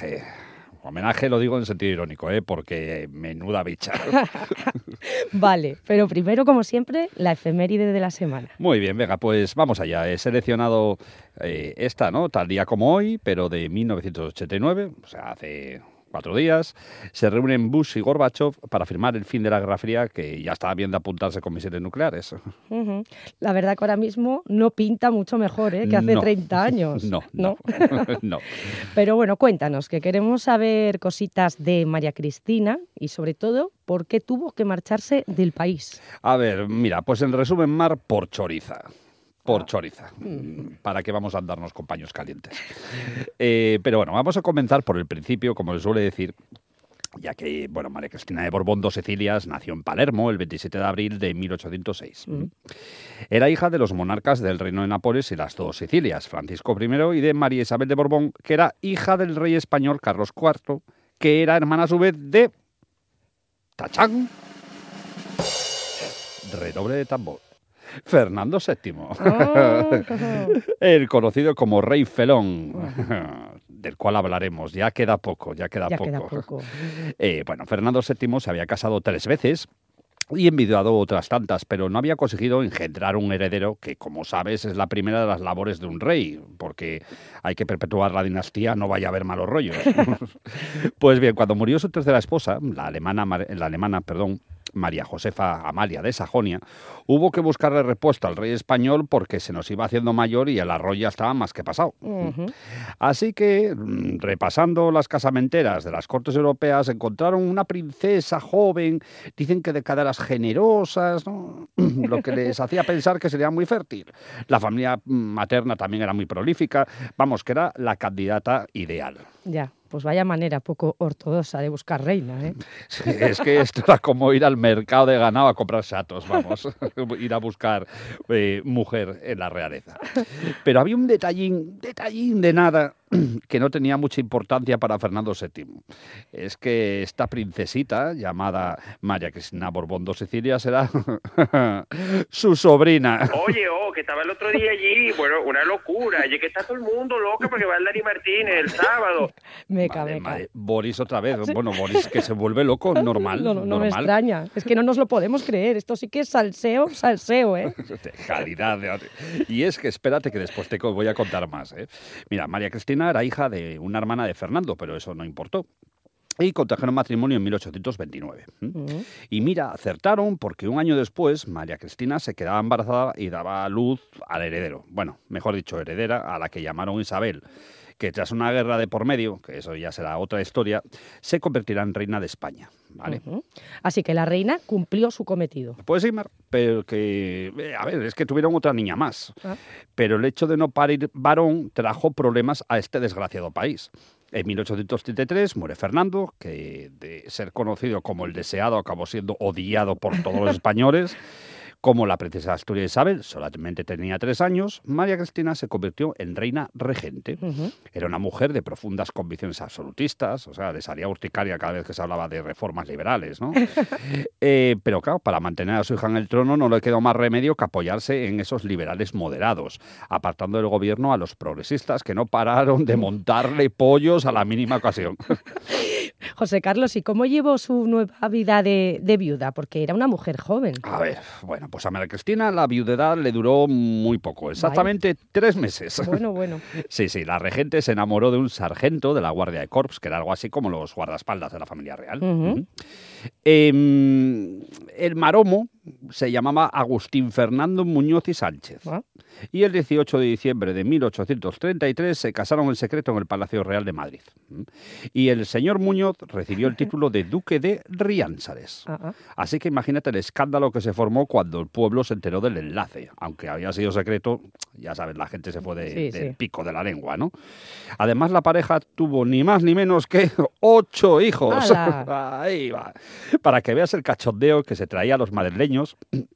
Homenaje lo digo en sentido irónico, ¿eh? porque menuda bicha. Vale, pero primero, como siempre, la efeméride de la semana. Muy bien, venga, pues vamos allá. He seleccionado eh, esta, ¿no? Tal día como hoy, pero de 1989, o sea, hace cuatro días, se reúnen Bush y Gorbachev para firmar el fin de la Guerra Fría, que ya estaba bien de apuntarse con misiles nucleares. La verdad que ahora mismo no pinta mucho mejor ¿eh? que hace No. 30 años. No, ¿no? no. Pero bueno, cuéntanos, que queremos saber cositas de María Cristina y sobre todo, ¿por qué tuvo que marcharse del país? A ver, mira, pues en resumen, Mar por choriza. Por choriza. Mm, ¿Para qué vamos a andarnos con paños calientes? Eh, pero bueno, vamos a comenzar por el principio, como se suele decir, ya que, bueno, María Cristina de Borbón dos Sicilias nació en Palermo el 27 de abril de 1806. Era hija de los monarcas del Reino de Nápoles y las dos Sicilias, Francisco I y de María Isabel de Borbón, que era hija del rey español Carlos IV, que era hermana a su vez de... ¡Tachán! Redoble de tambor. Fernando VII, el conocido como Rey Felón, del cual hablaremos. Ya queda poco, ya queda Ya poco. queda poco. Eh, bueno, Fernando VII se había casado tres veces y envidiado otras tantas, pero no había conseguido engendrar un heredero que, como sabes, es la primera de las labores de un rey, porque hay que perpetuar la dinastía, no vaya a haber malos rollos. pues bien, cuando murió su tercera esposa, la alemana, la alemana, perdón, María Josefa Amalia de Sajonia, hubo que buscarle respuesta al rey español porque se nos iba haciendo mayor y el arroyo ya estaba más que pasado. Así que, mm, repasando las casamenteras de las cortes europeas, encontraron una princesa joven, dicen que de caderas generosas, ¿no? lo que les hacía pensar que sería muy fértil. La familia mm, materna también era muy prolífica, vamos, que era la candidata ideal. Ya, pues vaya manera poco ortodoxa de buscar reina, ¿eh? Sí, es que esto era como ir al mercado de ganado a comprar chatos, vamos, ir a buscar eh, mujer en la realeza. Pero había un detallín, detallín de nada que no tenía mucha importancia para Fernando VII. Es que esta princesita, llamada María Cristina Borbón dos Sicilias, era su sobrina. Oye, oh, que estaba el otro día allí, bueno, una locura. Oye, que está todo el mundo loco porque va el Dani Martínez el sábado. Meca, Madre, meca. madre, Boris otra vez. Bueno, Boris que se vuelve loco, normal. No, no, no me extraña. Es que no nos lo podemos creer. Esto sí que es salseo, salseo, ¿eh? de calidad. de- Y es que espérate que después te voy a contar más. ¿eh? Mira, María Cristina era hija de una hermana de Fernando, pero eso no importó. Y contrajeron matrimonio en 1829. ¿m? Ujú. Y mira, acertaron porque un año después María Cristina se quedaba embarazada y daba luz al heredero. Bueno, mejor dicho, heredera, a la que llamaron Isabel, que tras una guerra de por medio, que eso ya será otra historia, se convertirá en reina de España. ¿vale? Así que la reina cumplió su cometido. Pues sí, Mar, pero que, eh, a ver, es que tuvieron otra niña más. Ah. Pero el hecho de no parir varón trajo problemas a este desgraciado país. En 1833 muere Fernando, que de ser conocido como el deseado acabó siendo odiado por todos los españoles. Como la princesa Asturias Isabel solamente tenía tres años, María Cristina se convirtió en reina regente. Era una mujer de profundas convicciones absolutistas, o sea, urticaria cada vez que se hablaba de reformas liberales, ¿no? Eh, pero claro, para mantener a su hija en el trono no le quedó más remedio que apoyarse en esos liberales moderados, apartando del gobierno a los progresistas que no pararon de montarle pollos a la mínima ocasión. José Carlos, ¿y cómo llevó su nueva vida de, de viuda? Porque era una mujer joven. A ver, bueno, pues a María Cristina la viudedad le duró muy poco, exactamente tres meses. Bueno, bueno. Sí, sí, la regente se enamoró de un sargento de la Guardia de Corps, que era algo así como los guardaespaldas de la familia real. Em, el maromo se llamaba Agustín Fernando Muñoz y Sánchez. Ah. Y el 18 de diciembre de 1833 se casaron en secreto en el Palacio Real de Madrid. ¿Mm? Y el señor Muñoz recibió el título de Duque de Riánsares. Ah, ah. Así que imagínate el escándalo que se formó cuando el pueblo se enteró del enlace. Aunque había sido secreto, ya sabes, la gente se fue de- Sí, del sí. pico de la lengua, ¿no? Además, la pareja tuvo ni más ni menos que ocho hijos. Ahí va. Para que veas el cachondeo que se traía a los madrileños,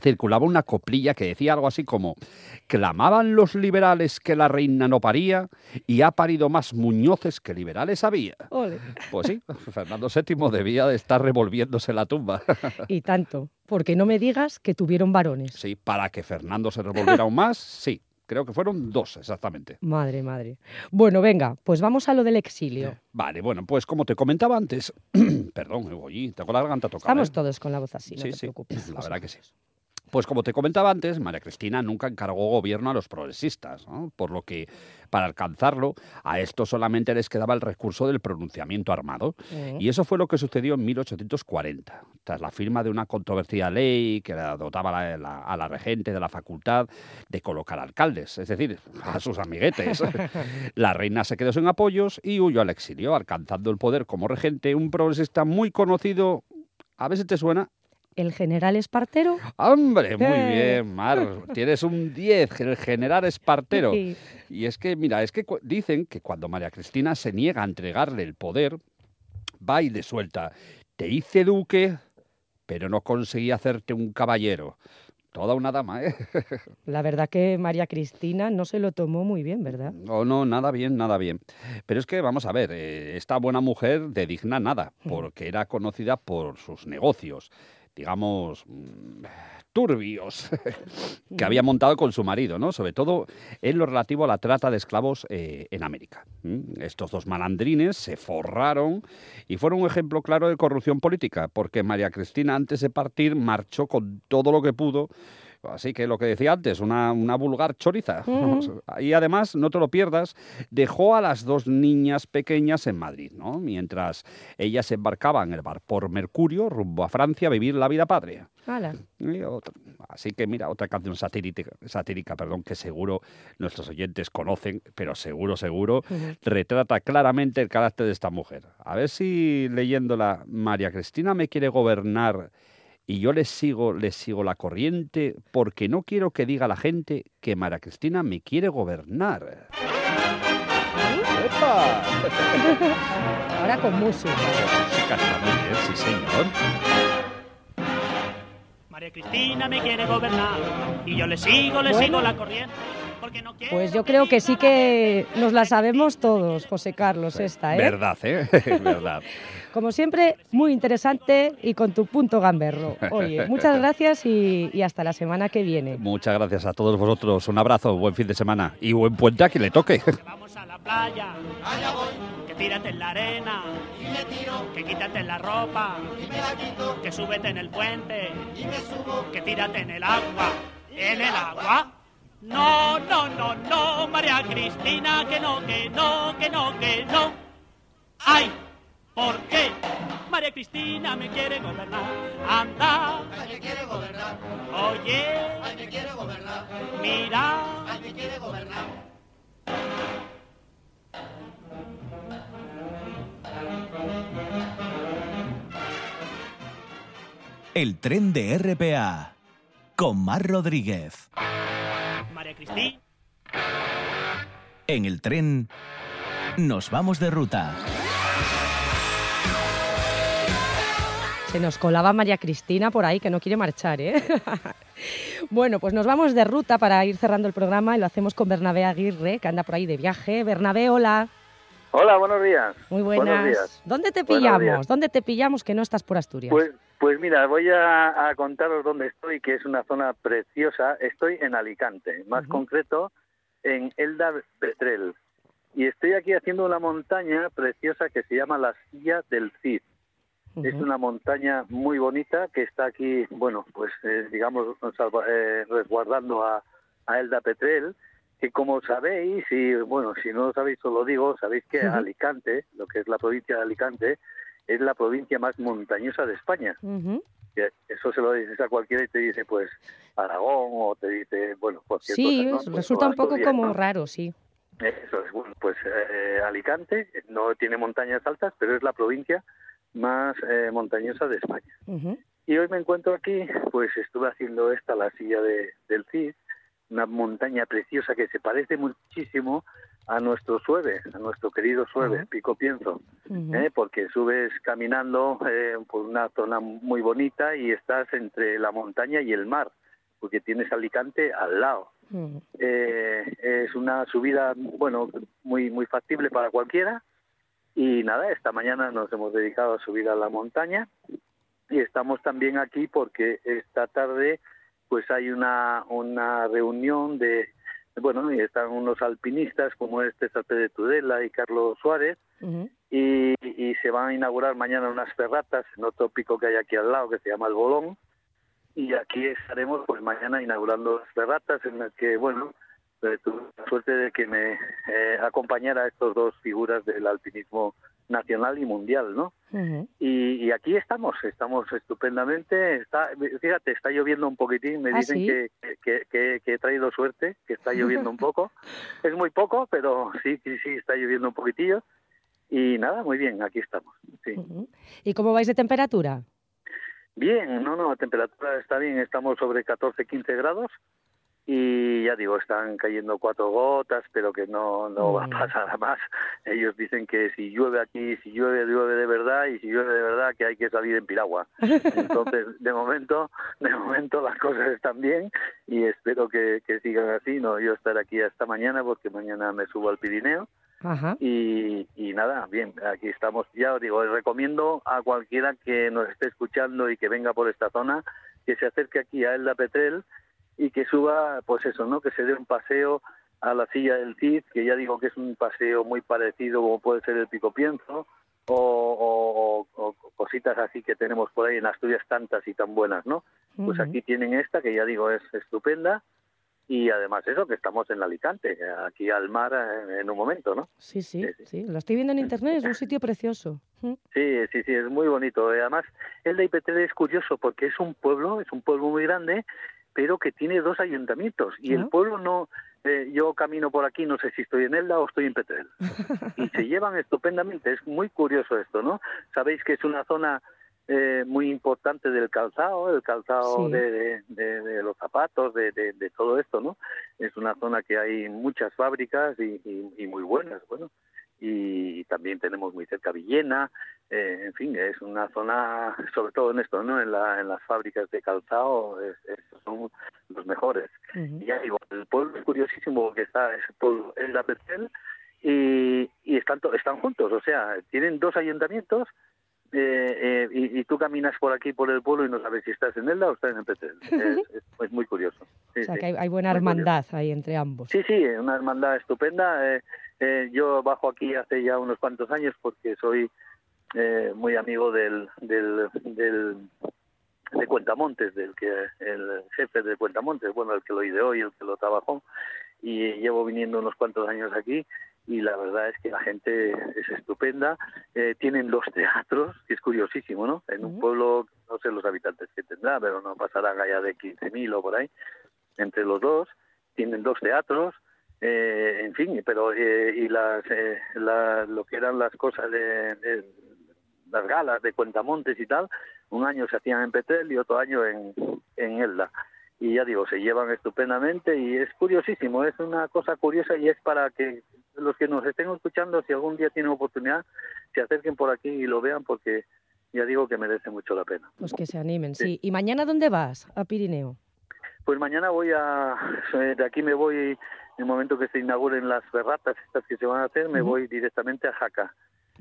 circulaba una coplilla que decía algo así como clamaban los liberales que la reina no paría y ha parido más muñoces que liberales había. Ole. Pues sí, Fernando VII debía de estar revolviéndose la tumba. Y tanto. Porque no me digas que tuvieron varones. Sí, para que Fernando se revolviera aún más, sí. Creo que fueron dos exactamente. Madre, madre. Bueno, venga, pues vamos a lo del exilio. Vale, bueno, pues como te comentaba antes, perdón, oye, tengo la garganta tocada. Estamos ¿eh? todos con la voz así, no Sí, te sí, preocupes. la verdad que sí. Pues como te comentaba antes, María Cristina nunca encargó gobierno a los progresistas, ¿no? por lo que para alcanzarlo a esto solamente les quedaba el recurso del pronunciamiento armado. Y eso fue lo que sucedió en 1840, tras la firma de una controvertida ley que la dotaba la- la- a la regente de la facultad de colocar alcaldes, es decir, a sus amiguetes. la reina se quedó sin apoyos y huyó al exilio, alcanzando el poder como regente un progresista muy conocido, a ver si te suena, ¿El general Espartero? Hombre, muy Eh. bien, Mar. Tienes un 10, el general Espartero. Sí. Y es que, mira, es que dicen que cuando María Cristina se niega a entregarle el poder, va y le suelta. Te hice duque, pero no conseguí hacerte un caballero. Toda una dama, ¿eh? La verdad que María Cristina no se lo tomó muy bien, ¿verdad? No, no, nada bien, nada bien. Pero es que, vamos a ver, eh, esta buena mujer de digna nada, porque era conocida por sus negocios, digamos, mm, turbios, que había montado con su marido, ¿no? Sobre todo en lo relativo a la trata de esclavos eh, en América. Estos dos malandrines se forraron y fueron un ejemplo claro de corrupción política, porque María Cristina, antes de partir, marchó con todo lo que pudo. Así que lo que decía antes, una, una vulgar choriza. Y además, no te lo pierdas, dejó a las dos niñas pequeñas en Madrid, ¿no? Mientras ellas se embarcaban en el bar por Mercurio rumbo a Francia a vivir la vida otra- así que mira, otra canción satírica, satírica perdón, que seguro nuestros oyentes conocen, pero seguro, seguro, retrata claramente el carácter de esta mujer. A ver si leyéndola, María Cristina me quiere gobernar y yo le sigo, le sigo la corriente porque no quiero que diga la gente que María Cristina me quiere gobernar. ¡Epa! Ahora con música. Muy bien, sí señor. María Cristina me quiere gobernar y yo le sigo, le Bueno. sigo la corriente. Porque no quiero Pues yo creo que sí que nos la sabemos todos, José Carlos, esta, ¿eh? Verdad, ¿eh? Verdad. Como siempre, muy interesante y con tu punto gamberro. Oye, muchas gracias y, y hasta la semana que viene. Muchas gracias a todos vosotros. Un abrazo, buen fin de semana y buen puente a quien le toque. vamos a la playa. Allá voy. Que tírate en la arena. Y me tiro. Que quítate la ropa. Y me la quito. Que súbete en el puente. Y me subo. Que tírate en el agua. ¿En el agua? No, no, no, no, María Cristina, que no, que no, que no, que no. ¡Ay! ¿Por qué? María Cristina me quiere gobernar. Anda. Ay, me quiere gobernar. Oye. Ay, me quiere gobernar. Mira. Ay, me quiere gobernar. El tren de RPA con Mar Rodríguez. María Cristina. En el tren nos vamos de ruta. Se nos colaba María Cristina por ahí, que no quiere marchar, ¿eh? bueno, pues nos vamos de ruta para ir cerrando el programa y lo hacemos con Bernabé Aguirre, que anda por ahí de viaje. Bernabé, hola. Hola, buenos días. Muy buenas. Buenos días. ¿Dónde te pillamos? ¿Dónde te pillamos que no estás por Asturias? Pues, pues mira, voy a, a contaros dónde estoy, que es una zona preciosa. Estoy en Alicante, más concreto en Elda Petrel. Y estoy aquí haciendo una montaña preciosa que se llama la Silla del Cid. Es una montaña muy bonita que está aquí, bueno, pues eh, digamos, eh, resguardando a, a Elda Petrel, que como sabéis, y bueno, si no lo sabéis, os lo digo, sabéis que. Alicante, lo que es la provincia de Alicante, es la provincia más montañosa de España. Eso se lo dices a cualquiera y te dice, pues, Aragón, o te dice, bueno, cualquier Sí, cosa, ¿no? Pues, resulta un poco como ¿no? raro, sí. Eso es, bueno, pues eh, Alicante no tiene montañas altas, pero es la provincia más eh, montañosa de España. Y hoy me encuentro aquí, pues estuve haciendo esta, la silla de, del Cid, una montaña preciosa que se parece muchísimo a nuestro Sueve, a nuestro querido Sueve, Pico Pienzo. ¿eh? porque subes caminando eh, por una zona muy bonita y estás entre la montaña y el mar, porque tienes Alicante al lado. Eh, es una subida, bueno, muy muy factible para cualquiera. Y nada, esta mañana nos hemos dedicado a subir a la montaña y estamos también aquí porque esta tarde pues hay una, una reunión de bueno, y están unos alpinistas como este César de Tudela y Carlos Suárez, y, y se van a inaugurar mañana unas ferratas en otro pico que hay aquí al lado que se llama el Bolón, y aquí estaremos pues mañana inaugurando las ferratas en las que, bueno, eh, tuve la suerte de que me eh, acompañara a estos dos figuras del alpinismo nacional y mundial, ¿no? Y, y aquí estamos, estamos estupendamente. Está, fíjate, está lloviendo un poquitín. Me ¿Ah, dicen sí? que, que, que- que he traído suerte, que está lloviendo un poco. Es muy poco, pero sí, sí, sí, está lloviendo un poquitillo. Y nada, muy bien, aquí estamos. Sí. ¿Y cómo vais de temperatura? Bien, no, no, la temperatura está bien, estamos sobre 14, 15 grados y ya digo, están cayendo cuatro gotas, pero que no, no va a pasar a más. Ellos dicen que si llueve aquí, si llueve, llueve de verdad y si llueve de verdad que hay que salir en piragua. Entonces, de momento, de momento las cosas están bien y espero que, que sigan así. No, yo estaré aquí hasta mañana porque mañana me subo al Pirineo Ajá. y, y nada, bien, aquí estamos. Ya os digo, recomiendo a cualquiera que nos esté escuchando y que venga por esta zona que se acerque aquí a Elda Petrel y que suba, pues eso, ¿no? Que se dé un paseo a la silla del Cid, que ya digo que es un paseo muy parecido como puede ser el Pico Pienzo o, o- o- cositas así que tenemos por ahí en Asturias tantas y tan buenas, ¿no? Pues Ujú. aquí tienen esta que ya digo es estupenda y además eso que estamos en Alicante, aquí al mar eh, en un momento, ¿no? Sí, sí, sí. Lo estoy viendo en internet, es un sitio precioso. Sí, sí, sí, es muy bonito. Y Además, el de Ipetrel es curioso porque es un pueblo, es un pueblo muy grande, pero que tiene dos ayuntamientos. Y Ah. el pueblo no, eh, yo camino por aquí, no sé si estoy en Elda o estoy en Petrel. y se llevan estupendamente. Es muy curioso esto, ¿no? Sabéis que es una zona eh, muy importante del calzado, el calzado Sí. de, de- de- de los zapatos, de todo esto, ¿no? Es una zona que hay muchas fábricas y, y- y muy buenas, bueno. Y también tenemos muy cerca Villena, eh, en fin, es una zona, sobre todo en esto, ¿no? En, la, en las fábricas de calzado, es- es- son los mejores. Y ya digo, el pueblo es curiosísimo porque está ese pueblo en la Petel y, y están, están juntos, o sea, tienen dos ayuntamientos eh, eh, y, y tú caminas por aquí, por el pueblo y no sabes si estás en Elda o estás en Petel. Es, es- es muy curioso. Sí, O sea, sí. que hay, hay buena curioso. hermandad ahí entre ambos. Sí, sí, una hermandad estupenda. Eh, eh, yo bajo aquí hace ya unos cuantos años porque soy eh, muy amigo del, del, del de Cuentamontes, del que el jefe de Cuentamontes, bueno, el que lo ideó y el que lo trabajó, y llevo viniendo unos cuantos años aquí y la verdad es que la gente es estupenda. Eh, tienen los teatros, que es curiosísimo, ¿no? En un pueblo, no sé los habitantes que tendrá, pero no pasarán allá de 15.000 o por ahí, entre los dos. Tienen dos teatros, eh, en fin, pero eh, y las, eh, la- lo que eran las cosas de, de las galas de Cuentamontes y tal, un año se hacían en Petel y otro año en, en Elda. Y ya digo, se llevan estupendamente y es curiosísimo, es una cosa curiosa y es para que los que nos estén escuchando, si algún día tienen oportunidad, se acerquen por aquí y lo vean porque ya digo que merece mucho la pena. Pues que se animen, sí. ¿Y mañana dónde vas? A Pirineo. Pues mañana voy a, eh, de aquí me voy, en el momento que se inauguren las ferratas estas que se van a hacer, me voy directamente a Jaca,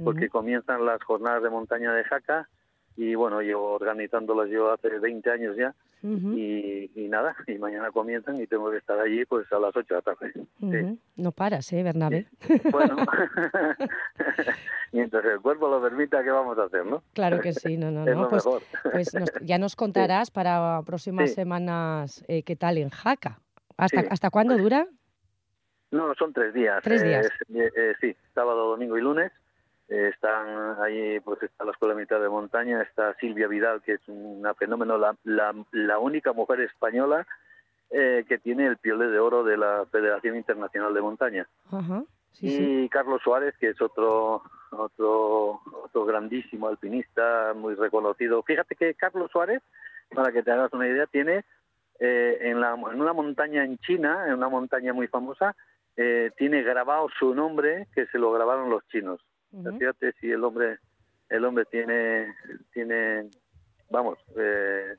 porque comienzan las jornadas de montaña de Jaca y bueno, llevo organizándolas yo hace 20 años ya y, y nada, y mañana comienzan y tengo que estar allí pues a las 8 de la tarde. No paras, ¿eh, Bernabé? Bueno, mientras el cuerpo lo permita, ¿qué vamos a hacer, no? Claro que sí, no, no, Es no. lo Pues, mejor. pues nos- ya nos contarás para próximas semanas eh, qué tal en Jaca. ¿Hasta. ¿Hasta cuándo dura? No, son tres días. Tres días. Eh, eh, sí, sábado, domingo y lunes. Eh, están ahí, pues está la Escuela Militar de Montaña, está Silvia Vidal, que es una fenómeno, la, la, la única mujer española eh, que tiene el piole de oro de la Federación Internacional de Montaña. Ajá. Sí, y sí. Carlos Suárez, que es otro, otro, otro grandísimo alpinista, muy reconocido. Fíjate que Carlos Suárez, para que te hagas una idea, tiene eh, en, la, en una montaña en China, en una montaña muy famosa, eh, tiene grabado su nombre que se lo grabaron los chinos. Fíjate si el hombre, el hombre tiene, tiene, vamos, eh,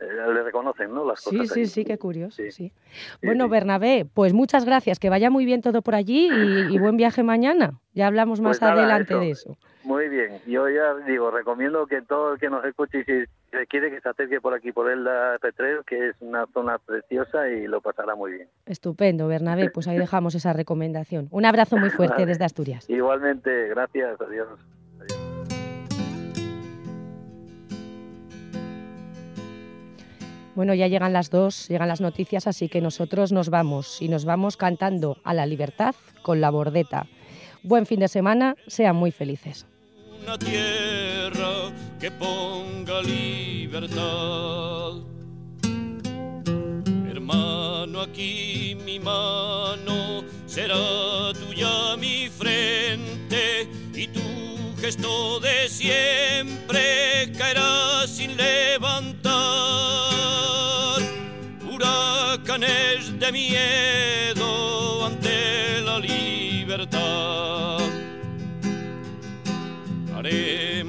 eh, le reconocen, ¿no? Las Sí, cosas. sí, ahí. sí, qué curioso, sí. Bueno, Bernabé, pues muchas gracias, que vaya muy bien todo por allí y, y buen viaje mañana. Ya hablamos más Pues nada, adelante eso. de eso. Muy bien. Yo ya digo, recomiendo que todo el que nos escuche y si se quiere que se acerque por aquí por Elda Petrel, que es una zona preciosa y lo pasará muy bien. Estupendo, Bernabé. Pues ahí dejamos esa recomendación. Un abrazo muy fuerte Vale. desde Asturias. Igualmente, gracias, adiós. Bueno, ya llegan las dos, llegan las noticias, así que nosotros nos vamos y nos vamos cantando a la libertad con la bordeta. Buen fin de semana, sean muy felices. Una tierra que ponga libertad. Hermano, aquí mi mano será tuya mi frente y tu gesto de siempre caerá sin levantar huracanes de miedo ante la libertad.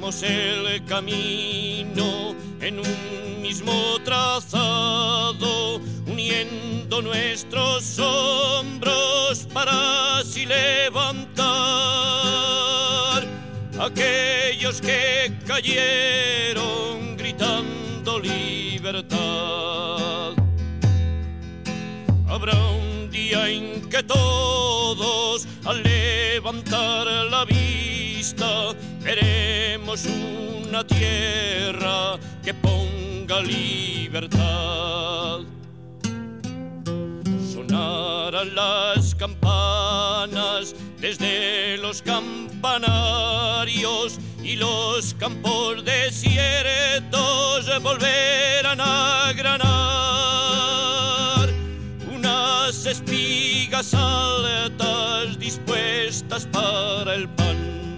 El camino en un mismo trazado, uniendo nuestros hombros para así levantar aquellos que cayeron gritando libertad. Habrá un día en que todos, al levantar la vista, veremos una tierra que ponga libertad. Sonarán las campanas desde los campanarios y los campos desiertos volverán a granar unas espigas altas dispuestas para el pan,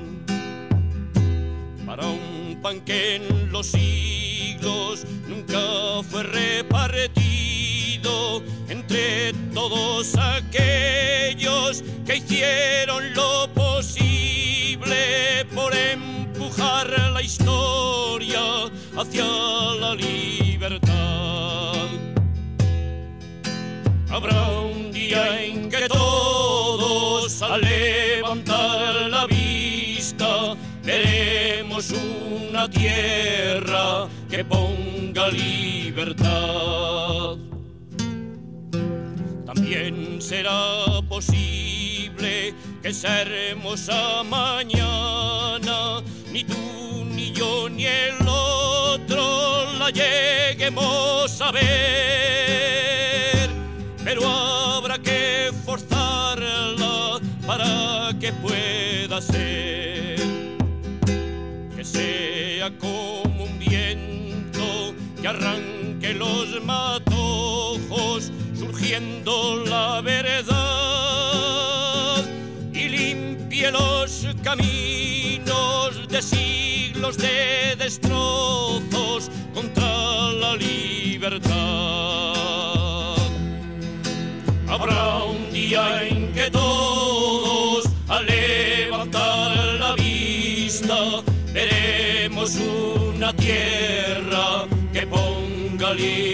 para un pan que en los siglos nunca fue repartido entre todos aquellos que hicieron lo posible por empujar la historia hacia la libertad. Habrá un día en que todos al levantar la vista una tierra que ponga libertad. También será posible que esa hermosa mañana ni tú ni yo ni el otro la lleguemos a ver pero habrá que forzarla para que pueda ser. Como un viento que arranque los matojos, surgiendo la verdad y limpie los caminos de siglos de destrozos contra la libertad. Habrá un día en Charlie.